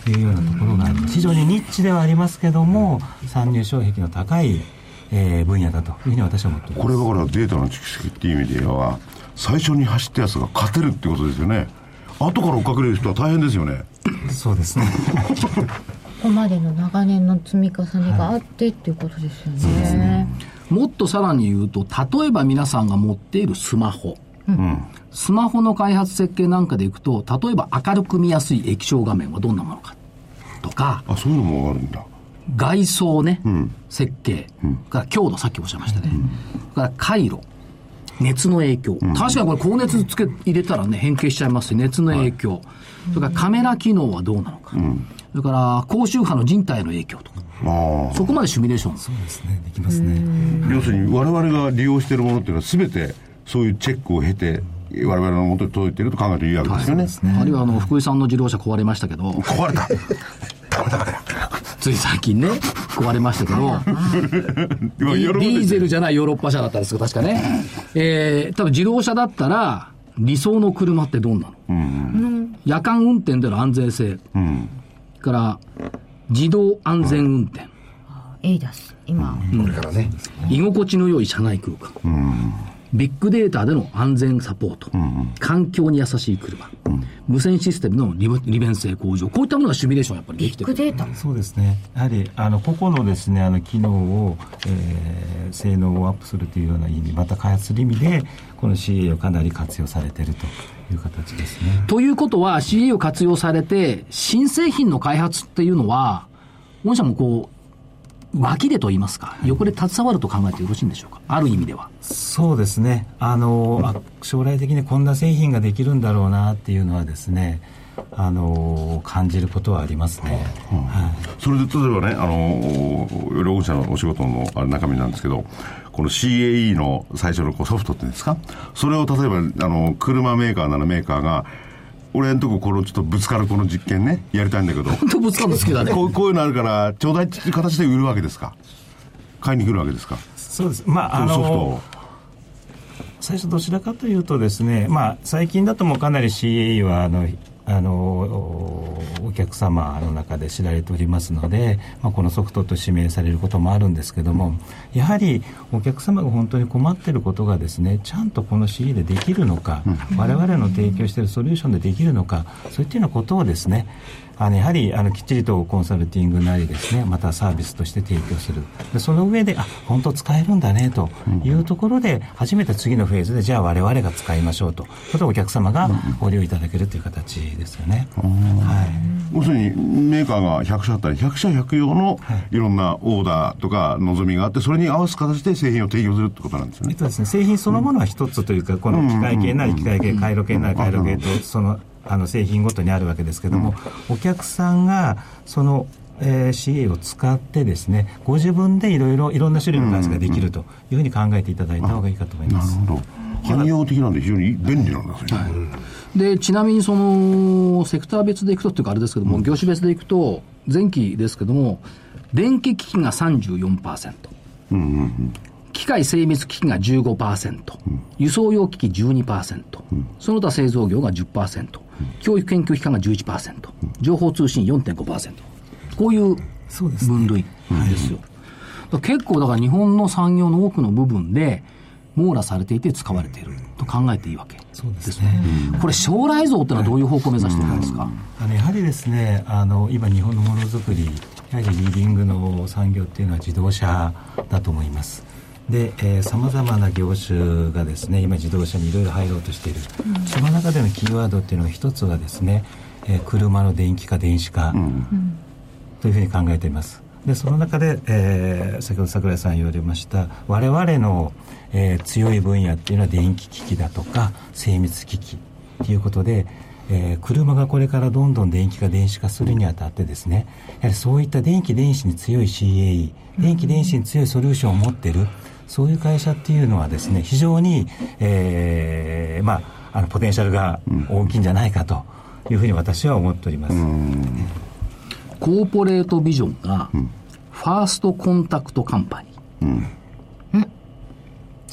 いうようなところがあります。非常にニッチではありますけども参入障壁の高いえー分野だというふうに私は思ってこれだからデータの蓄積っていう意味では、最初に走ったやつが勝てるってことですよね。後から追っかける人は大変ですよね。そうですね。ここまでの長年の積み重ねがあってっていうことですよね。もっとさらに言うと、例えば皆さんが持っているスマホ。スマホの開発設計なんかでいくと、例えば明るく見やすい液晶画面はどんなものか。とか、あ、そういうのもあるんだ。外装ね、設計、から強度、さっきおっしゃいましたね。それから回路、熱の影響。確かにこれ高熱つけ入れたらね、変形しちゃいますし、熱の影響。それからカメラ機能はどうなのか。それから高周波の人体への影響とか。あそこまでシミュレーション。そうですねできますね。あ要するに我々が利用しているものっていうのは全てそういうチェックを経て我々の元に届いていると考えていいわけですよね、あるいはあの、福井さんの自動車壊れましたけど、壊れた つい最近ね、壊れましたけど、今ディーゼルじゃないヨーロッパ車だったんですけど、確かね。えー、多分自動車だったら、理想の車ってどんなの、夜間運転での安全性。から、自動安全運転。エイダス今、これからね。居心地の良い車内空間。ビッグデータでの安全サポート。環境に優しい車。無線システムの利利便性向上。こういったものがシミュレーションやっぱりできてる。ビッグデータそうですねやはりあの個々のですねあの機能を、えー性能をアップするというような意味また開発する意味でこの CA をかなり活用されているという形ですねということは CA を活用されて、新製品の開発っていうのは、御社もこう、脇でと言いますか、横で携わると考えてよろしいんでしょうか？ある意味では。そうですね。あのあ将来的にこんな製品ができるんだろうなっていうのはですねあの感じることはありますね、はい。それで例えばねあの両社のお仕事のあれ中身なんですけどこの CAE の最初のこうソフトっていうんですか？それを例えばあの車メーカーならメーカーが俺んとここのちょっとぶつかるこの実験ねやりたいんだけど。本当ぶつかるの好きだね。こうこういうのあるからちょうだいっていう形で売るわけですか？買いに来るわけですか？そうです。まああその最初どちらかというとですね、まあ、最近だともうかなり CAE はあのあのおお客様の中で知られておりますので、まあ、このソフトと指名されることもあるんですけどもやはりお客様が本当に困っていることがですねちゃんとこの CA でできるのか、我々の提供しているソリューションでできるのかそういったようなことをですねあのやはりあのきっちりとコンサルティングなりですねまたサービスとして提供する。でその上であ本当使えるんだねというところで初めて次のフェーズでじゃあ我々が使いましょうと。それでお客様がご利用いただけるという形ですよね、はい、要するにメーカーが100社あったり100社100用のい。ろんなオーダーとか望みがあってそれに合わせ形で製品を提供するってことなんですよね。えっとですね、製品そのものは一つというか、この機械系なり機械系、回路系なり回路系と、そのあの製品ごとにあるわけですけども、お客さんがその、えー CA を使ってですね、ご自分でいろいろいろんな種類の開発ができるというふうに考えていただいた方がいいかと思います。なるほど。汎用的なんで非常に便利なんですよね、で、ちなみにその、セクター別でいくとっていうかあれですけども、業種別でいくと、前期ですけども、電気機器が34%。機械精密機器が15%、輸送用機器12%、その他製造業が10%、教育研究機関が11%、情報通信4.5%。こういう分類ですよ。だから結構だから日本の産業の多くの部分で網羅されていて使われていると考えていいわけそうですね。これ将来像ってのはどういう方向を目指してるんですか、あのやはりですねあの今日本のものづくりやはりリーディングの産業っていうのは自動車だと思いますでさまざまな業種がですね今自動車にいろいろ入ろうとしている、その中でのキーワードっていうのが一つはですね、えー車の電気化電子化、というふうに考えています。でその中で、えー先ほど櫻井さん言われました我々の、えー強い分野っていうのは電気機器だとか精密機器ということで、えー車がこれからどんどん電気化電子化するにあたってですねやはりそういった電気電子に強い CAE 電気電子に強いソリューションを持ってるそういう会社っていうのはですね非常に、えーまあ、あのポテンシャルが大きいんじゃないかというふうに私は思っております。コーポレートビジョンが、ファーストコンタクトカンパニー。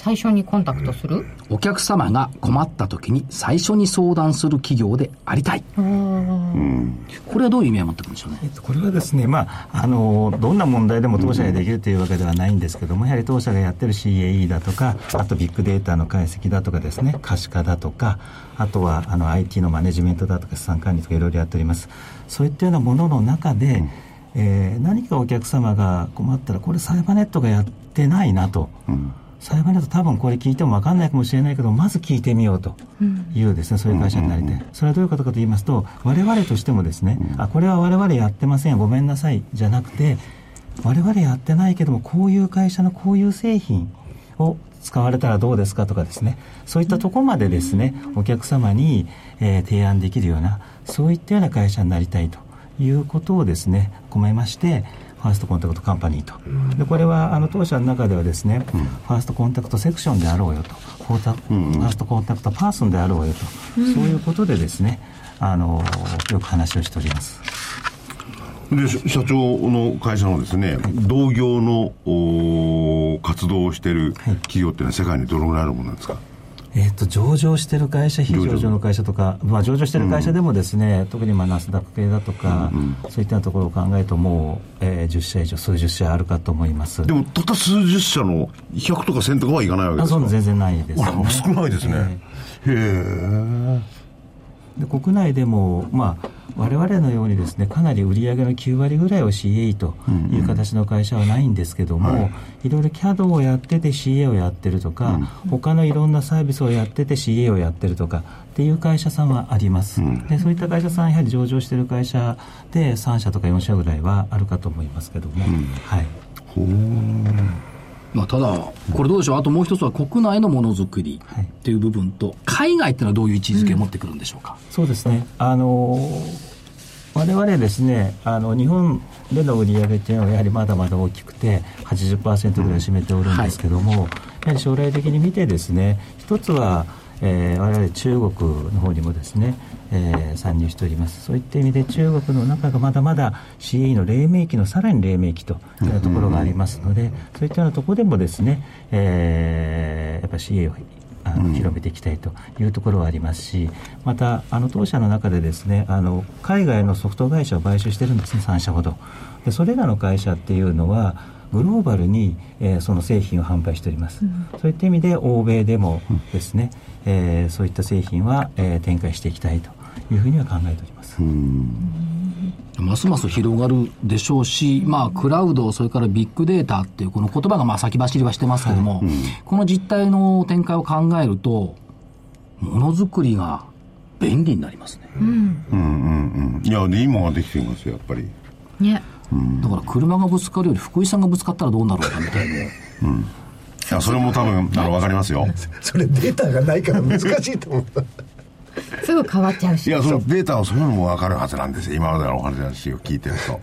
最初にコンタクトする？お客様が困った時に最初に相談する企業でありたい。これはどういう意味を持ってるんでしょうね？え。っと、これはですね、まあ、あのどんな問題でも当社ができるというわけではないんですけども、やはり当社がやってる CAE だとか、あとビッグデータの解析だとかですね、可視化だとか、あとはあの IT のマネジメントだとか、資産管理とかいろいろやっております。そういったようなものの中で、えー何かお客様が困ったら、これサイバーネットがやってないなと。サイバーネット多分これ聞いても分かんないかもしれないけど、まず聞いてみようというですね、そういう会社になりたい。それはどういうことかと言いますと、我々としてもですね、あ、これは我々やってません、ごめんなさい、じゃなくて、我々やってないけども、こういう会社のこういう製品を使われたらどうですかとかですねそういったところまでですねお客様に、えー提案できるようなそういったような会社になりたいということをですね込めましてファーストコンタクトカンパニーと、でこれはあの当社の中ではですね、フfirst contact section であろうよと、フォータ first contact person であろうよと、そういうことでですねあのよく話をしております。でし社長の会社のですね、同業の活動をしてい。る企業っていうのは世界にどのぐらいあるものなんですか、えっと上場してる会社、非上場の会社とか、まあ、上場してる会社でもですね、特にまあナスダック系だとか、そういったところを考えると、もう、えー10社以上、数十社あるかと思います。でもたった数十社の100とか1000とかはいかないわけですか？あそう全然ないです、あら少ないですね、へえで国内でも、まあ、我々のようにですねかなり売上の9割ぐらいを CA という形の会社はないんですけども、い。ろいろ CAD をやってて CA をやってるとか、他のいろんなサービスをやってて CA をやってるとかっていう会社さんはあります、でそういった会社さんやはり上場してる会社で3社とか4社ぐらいはあるかと思いますけども、はいまあ、ただ、これどうでしょう、あともう一つは国内のものづくりっていう部分と、海外っていうのはどういう位置づけを持ってくるんでしょうか？そうですね。あの我々ですね、あの日本での売り上げっていうのはやはりまだまだ大きくて80%ぐらい占めておるんですけども、やはり将来的に見てですね、一つは、えー我々中国の方にもですね、えー参入しております。そういった意味で中国の中がまだまだ CE の黎明期のさらに黎明期というところがありますので、そういったようなところでもですね、えーやっぱ CA をあの広めていきたいというところはありますし、また、あの当社の中でですねあの海外のソフト会社を買収してるんですね、3社ほど。でそれらの会社っていうのは、グローバルに、えーその製品を販売しております、そういった意味で欧米でもですね、えーそういった製品は、えー展開していきたいというふうには考えております。ますます広がるでしょうし、まあ、クラウド、それからビッグデータっていうこの言葉がまあ先走りはしてますけども、この実態の展開を考えると、ものづくりが便利になりますね。うん。うんうんいやで今はできていますよやっぱり。ね。だから車がぶつかるより福井さんがぶつかったらどうなるのかみたいな。いやそれも多分あの分かりますよ。それデータがないから難しいと思った。すぐ変わっちゃうし。いやそのデータはそういうのも分かるはずなんですよ。今までのお話を聞いてると。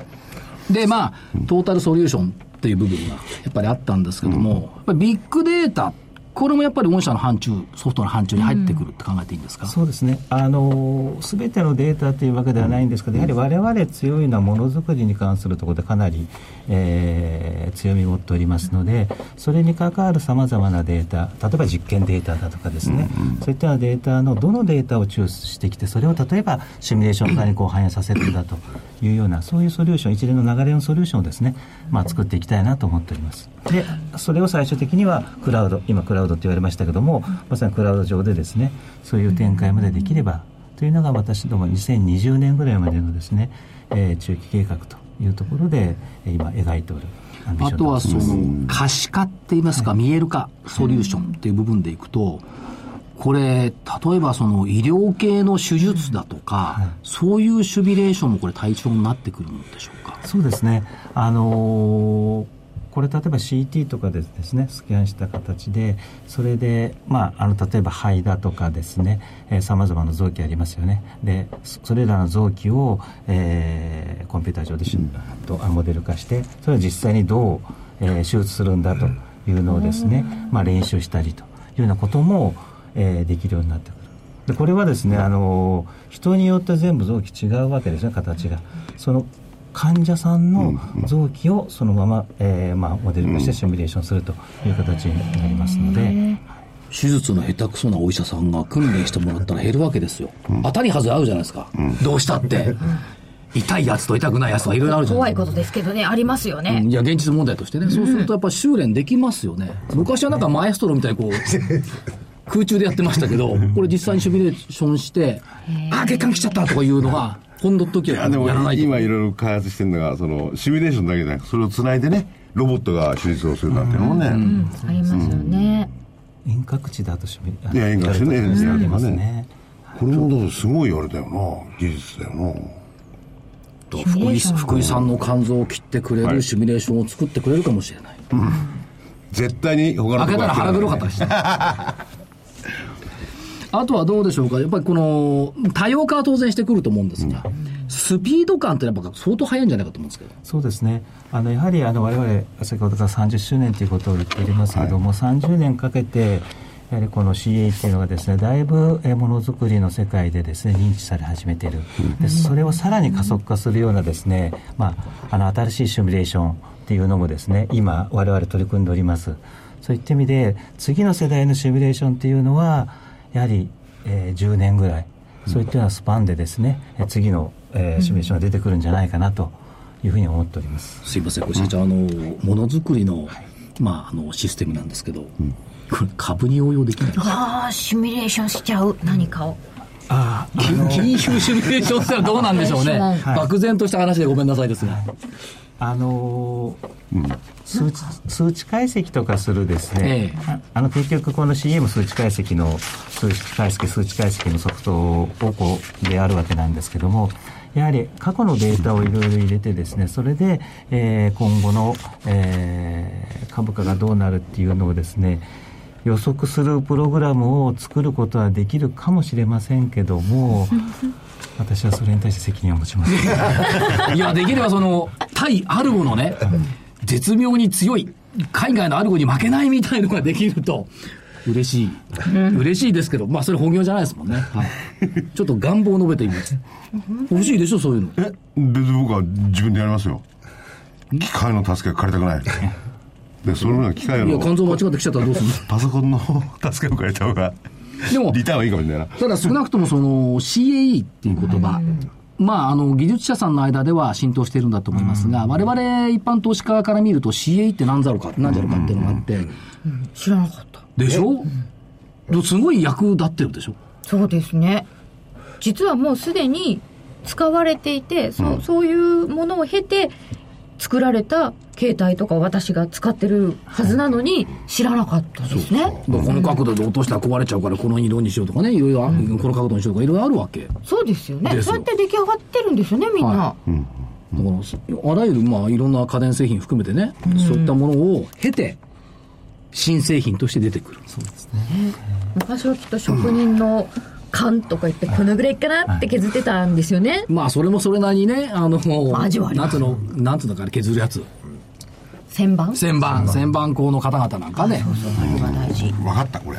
で、まあ、トータルソリューションっていう部分がやっぱりあったんですけども、やっぱりビッグデータ、これもやっぱり御社の範疇、ソフトの範疇に入ってくるって考えていいんですか、そうですね、あのすべてのデータというわけではないんですけど、やはり我々強いのはものづくりに関するところでかなり、えー強みを持っておりますので、それに関わるさまざまなデータ、例えば実験データだとかですね、そういったデータのどのデータを抽出してきて、それを例えばシミュレーション化にこう反映させるんだというような、そういうソリューション、一連の流れのソリューションをですね、まあ、作っていきたいなと思っております。で、それを最終的にはクラウド、今クラウドって言われましたけども、まさにクラウド上でですね、そういう展開までできれば、というのが私ども2020年ぐらいまでのですね、えー中期計画というところで、えー今描いておるあとはその可視化って言いますか、見える化ソリューションっていう部分でいくと、これ、例えばその医療系の手術だとか、そういうシミュレーションもこれ対象になってくるんでしょうか？そうですね、あのーこれ例えば CT とかでですねスキャンした形でそれで、まあ、あの例えば肺だとかですねさまざまな臓器ありますよね。でそそれらの臓器を、えーコンピューター上でし、とあモデル化してそれを実際にどう、えー手術するんだというのをですね、まあ、練習したりというようなことも、えーできるようになってくる。でこれはですね、あの人によって全部臓器違うわけですね形が。その患者さんの臓器をそのまま、えーまあ、モデル化してシミュレーションするという形になりますので、手術の下手くそなお医者さんが訓練してもらったら減るわけですよ。当たり外れ合うじゃないですか。どうしたって。痛いやつと痛くないやつとかいろいろあるじゃないですか。怖いことですけどねありますよね、いや、現実問題としてね。そうするとやっぱ修練できますよね。昔はなんかマエストロみたいにこう、空中でやってましたけど、これ実際にシミュレーションして、あー、血管来ちゃったとかいうのが、今度の時はいやでもやらないと。今いろいろ開発してるのがそのシミュレーションだけじゃなくそれをつないでねロボットが手術をするなんていうのもね、ありますよね、遠隔地だとシミュいや遠隔地ねやりますね。これもだからすごいあれだよな技術だよな。と福井福井さんの肝臓を切ってくれはい。るシミュレーションを作ってくれるかもしれない。絶対に他の開けたら腹黒かっったし。あとはどうでしょうか、やっぱりこの多様化は当然してくると思うんですが、スピード感ってやっぱ相当速いんじゃないかと思うんですけど。そうですね。あの、やはり、あの、我々、先ほどから30周年ということを言っておりますけども、30年かけて、やはりこの CA っていうのがですね、だいぶえーものづくりの世界でですね、認知され始めている。で、それをさらに加速化するようなですね、まあ、あの、新しいシミュレーションっていうのもですね、今、我々取り組んでおります。そういった意味で、次の世代のシミュレーションっていうのは、やはり、えー10年ぐらい、そういったようなスパンでですね、えー次の、えーシミュレーションが出てくるんじゃないかなというふうに思っております。すいません、これ社長、あの、ものづくりの、まあ、あの、システムなんですけど、これ株に応用できないああシミュレーションしちゃう何かを。ああ、金金融シミュレーションってのはどうなんでしょうね。はい。漠然とした話でごめんなさいですが。あのー数値数値解析とかするですね、ええ。ああの結局この CM 数値解析の数値解析数値解析のソフトをこうであるわけなんですけどもやはり過去のデータをいろいろ入れてですねそれで、えー今後の、えー株価がどうなるっていうのをですね予測するプログラムを作ることはできるかもしれませんけども私はそれに対して責任を持ちます。いや、できればその、対アルゴのね、絶妙に強い、海外のアルゴに負けないみたいのができると、嬉しい。嬉しいですけど、まあそれ本業じゃないですもんね。はい。ちょっと願望を述べてみます。欲しいでしょ、そういうの。え別に僕は自分でやりますよ機械の助けが借りたくないでそのような機械いや、の肝臓間違ってきちゃったらどうするの？パソコンの助けを借りた方がでもリターンはいいかもしれないな。ただ少なくともその CAE っていう言葉、まあ、あの、技術者さんの間では浸透しているんだと思いますが、我々一般投資家から見ると CAE って何だろうか、何じゃろうかっていうのがあって、知らなかった。でしょ？すごい役立ってるでしょ？そうですね。実はもうすでに使われていて、そそういうものを経て作られた携帯とか私が使ってるはずなのに知らなかったですね。だからこの角度で落としたら壊れちゃうからこの色にしようとかね、いろいろあ、この角度にしようとかいろいろあるわけ。だかそうですよね。ですそうやって出来上がってるんですよねみんな、はら、あらゆる、まあ、いろんな家電製品含めてね、そういったものを経て、新製品として出てくる。昔はきっと職人の勘とか言ってこのぐらいかなって削ってたんですよね。まあ、それもそれなりにね、あの、まあ味はあります。なんつうの、なんつうのかな、削るやつ。旋盤？旋盤、旋盤。工の方々なんかね。それが大事。分かったこれ。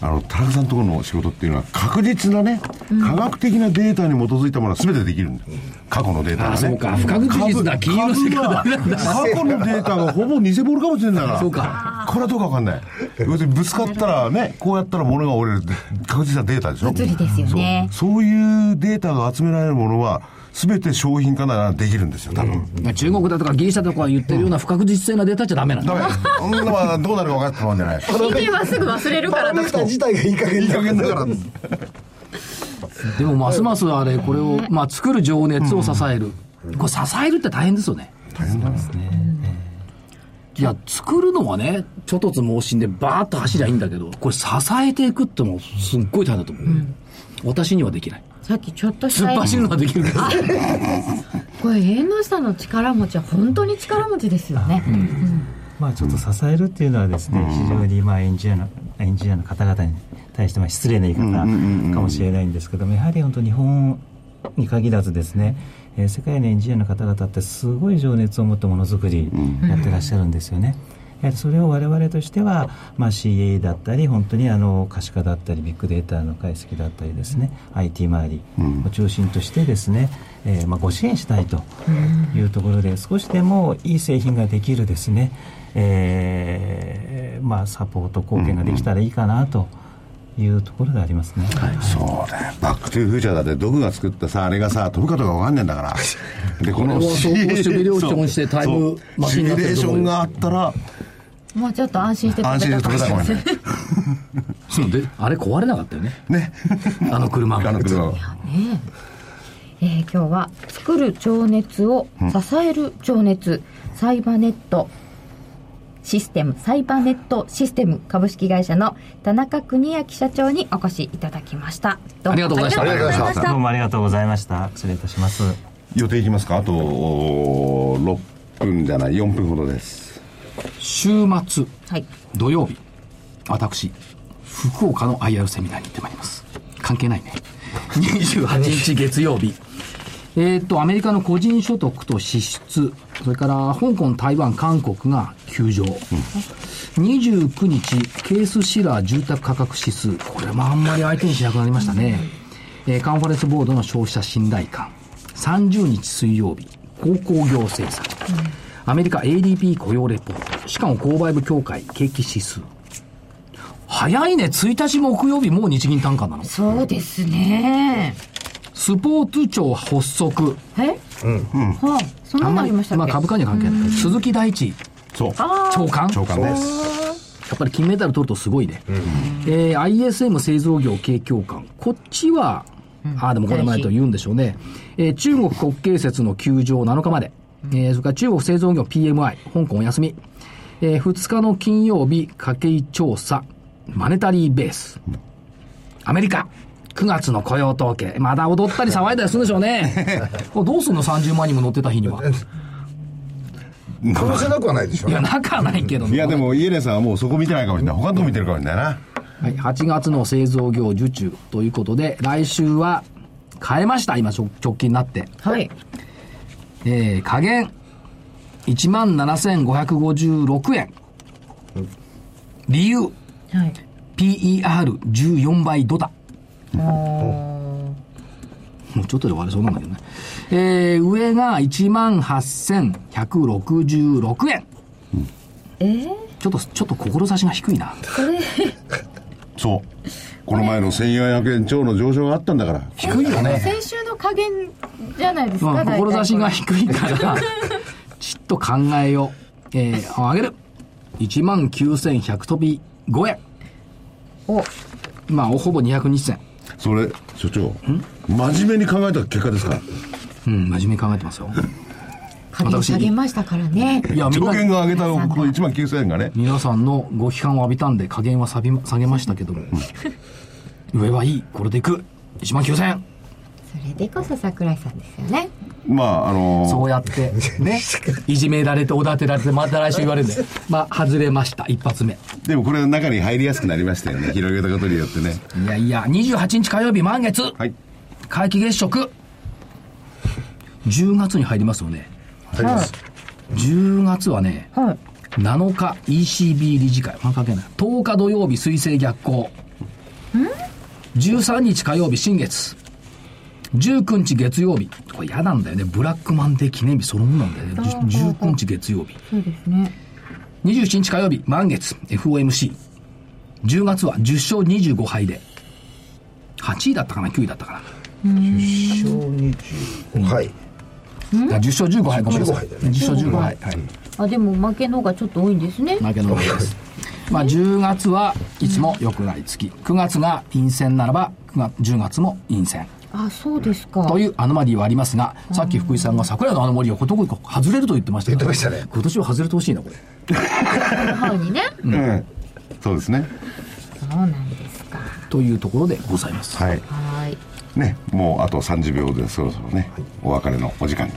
あの田中さんのところの仕事っていうのは確実なね、科学的なデータに基づいたものは全てできるんだ。よ過去のデータがね。あそうか。不確実な金融の世界だ。過去のデータがほぼ偽物かもしれないから。そうか。これはどうか分かんない。要するにぶつかったらねこうやったら物が折れる。って確実なデータでしょ。物理ですよねそうそういうデータが集められるものは全て商品化ならできるんですよ多分、中国だとかギリシャとか言ってるような不確実性なデータじゃダメなんだ。ダメそんなまあどうなるか分かったもんじゃない人間はすぐ忘れるからパラメータ自体がいい加減いい加減だからでもますますあれ、これを、まあ、作る情熱を支える。これ支えるって大変ですよね。大変だねいや、作るのはね、ちょっとつ盲信でバーッと走りゃいいんだけど、これ支えていくってのもすっごい大変だと思う。私にはできない。さっきちょっとした突っ走るのはできるけど。これ縁の下の力持ちは本当に力持ちですよね、まあちょっと支えるっていうのはですね、非常にまあエンジニアのエンジニアの方々に対してまあ失礼な言い方かもしれないんですけども、やはり本当日本に限らずですね、えー世界のエンジニアの方々ってすごい情熱を持ってものづくりやってらっしゃるんですよね。やはりそれを我々としては、まあ、CA だったり本当にあの可視化だったりビッグデータの解析だったりですね、IT 周りを中心としてですね、えーまあ、ご支援したいというところで少しでもいい製品ができるですね、えーまあ、サポート貢献ができたらいいかなというところでありますね。そうだ。よバックトゥーフューチャーだってドクが作ったさあれがさ飛ぶかどうか分かんねえんだから。でこのシミュレーションしてタイムマシンになってると思うよシミュレーションがあったら。もうちょっと安心して安心して飛べたかもしれない。そうで、あれ壊れなかったよね。ね。あの車が。あの車はね。えー今日は作る情熱を支える情熱、サイバーネットシステムサイバーネットシステム株式会社の田中邦明社長にお越しいただきましたどうもありがとうございましたどうもありがとうございました。失礼いたします。予定いきますか？あとお6分じゃない？4分ほどです週末、はい土曜日、私、福岡の IR セミナーに行ってまいります。関係ないね。28日月曜日。えーっと、アメリカの個人所得と支出、それから香港、台湾、韓国が急上。29日、ケースシラー住宅価格指数。これもあんまり相手にしなくなりましたね。えーカンファレンスボードの消費者信頼感。30日水曜日、鉱工業政策。アメリカ ADP 雇用レポート。しかも購買部協会景気指数。早いね。1日木曜日もう日銀単価なの。そうですねスポーツ庁発足。え？はいそんなのありましたっけ？まあ株価には関係ない。鈴木大地。そう。長官？長官です。やっぱり金メダル取るとすごいね。えー ISM 製造業景況感。こっちは、ああ、でもこれもないと言うんでしょうね。えー中国国慶節の休場7日まで。えーそれから中国製造業 PMI、香港お休み。え2日の金曜日、家計調査、マネタリーベース。アメリカ、9月の雇用統計。まだ踊ったり騒いだりするんでしょうね。これどうすんの ?30 万人も乗ってた日には。殺せなくはないでしょいや、仲はないけどいやでもイエレンさんはもうそこ見てないかもしれない他のとこ見てるかもしれないなはい、8月の製造業受注ということで、来週は変えました、今、直直近になって。はいえー、加減、17,556円。理由、はい PER14 倍ドタ。もうちょっとで終わりそうなんだけどね。えー、上が18,166円。えー、ちょっと、ちょっと志が低いな。そうこの前の1400円超の上昇があったんだから低いよね。先週の加減じゃないですか、まあ、志が低いから、ちっと考えよう。えー、上げる。19,100飛び5円。おまあ、ほぼ200日線。それ所長真面目に考えた結果ですか？らうん、真面目に考えてますよ。加減下げましたからねいや、上な、限が上げたのこの1万9000円がね皆さんのご批判を浴びたんで加減は下げ下げましたけども。上はいい。これでいく。1万9000円。それでこそ桜井さんですよねまああのそうやって、ね。いじめられて、おだてられて、また来週言われるんで。まあ、外れました。一発目。でもこれの中に入りやすくなりましたよね広げたことによってねいやいや、28日火曜日満月。はい皆既月食。10月に入りますよね。入ります10月はね、はい7日 ECB 理事会。まあ関係ない。10日土曜日水星逆行。13日火曜日新月。19日月曜日。これ嫌なんだよね。ブラックマンデー記念日そのものなんだよね。じゅ19日月曜日。そうですね27日火曜日満月 FOMC。10月は10勝25敗で。8位だったかな ?9 位だったかな？小25はいだから10勝15敗ごめんなさい。15敗だよね10勝15敗。はい。あでも負けの方がちょっと多いんですね負けの方です。まあ10月はいつも良くない月。9月が陰線ならば、9月10月も陰線。あそうですか。というアノマリーはありますが、さっき福井さんが桜井のアノマリーはことごとく外れると言ってましたけど言ってましたね。今年は外れてほしいな、これ。母にね。うん。そうですね。そうなんですか。というところでございます。はい。はい。ねもうあと30秒でそろそろねお別れのお時間に。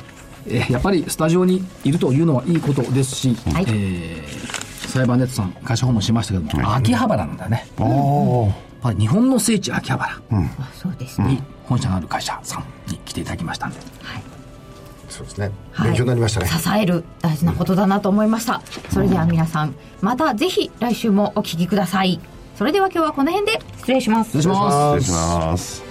えーやっぱりスタジオにいるというのはいいことですし、はい。えーサイバーネットさん会社訪問しましたけども、秋葉原なんだよね。おおやっぱり日本の聖地秋葉原。あそうですね。に本社がある会社さんに来ていただきましたんで、そうですね。はい。勉強になりましたね、支える大事なことだなと思いました。それでは皆さんまたぜひ来週もお聞きください。それでは今日はこの辺で失礼します。失礼します。失礼します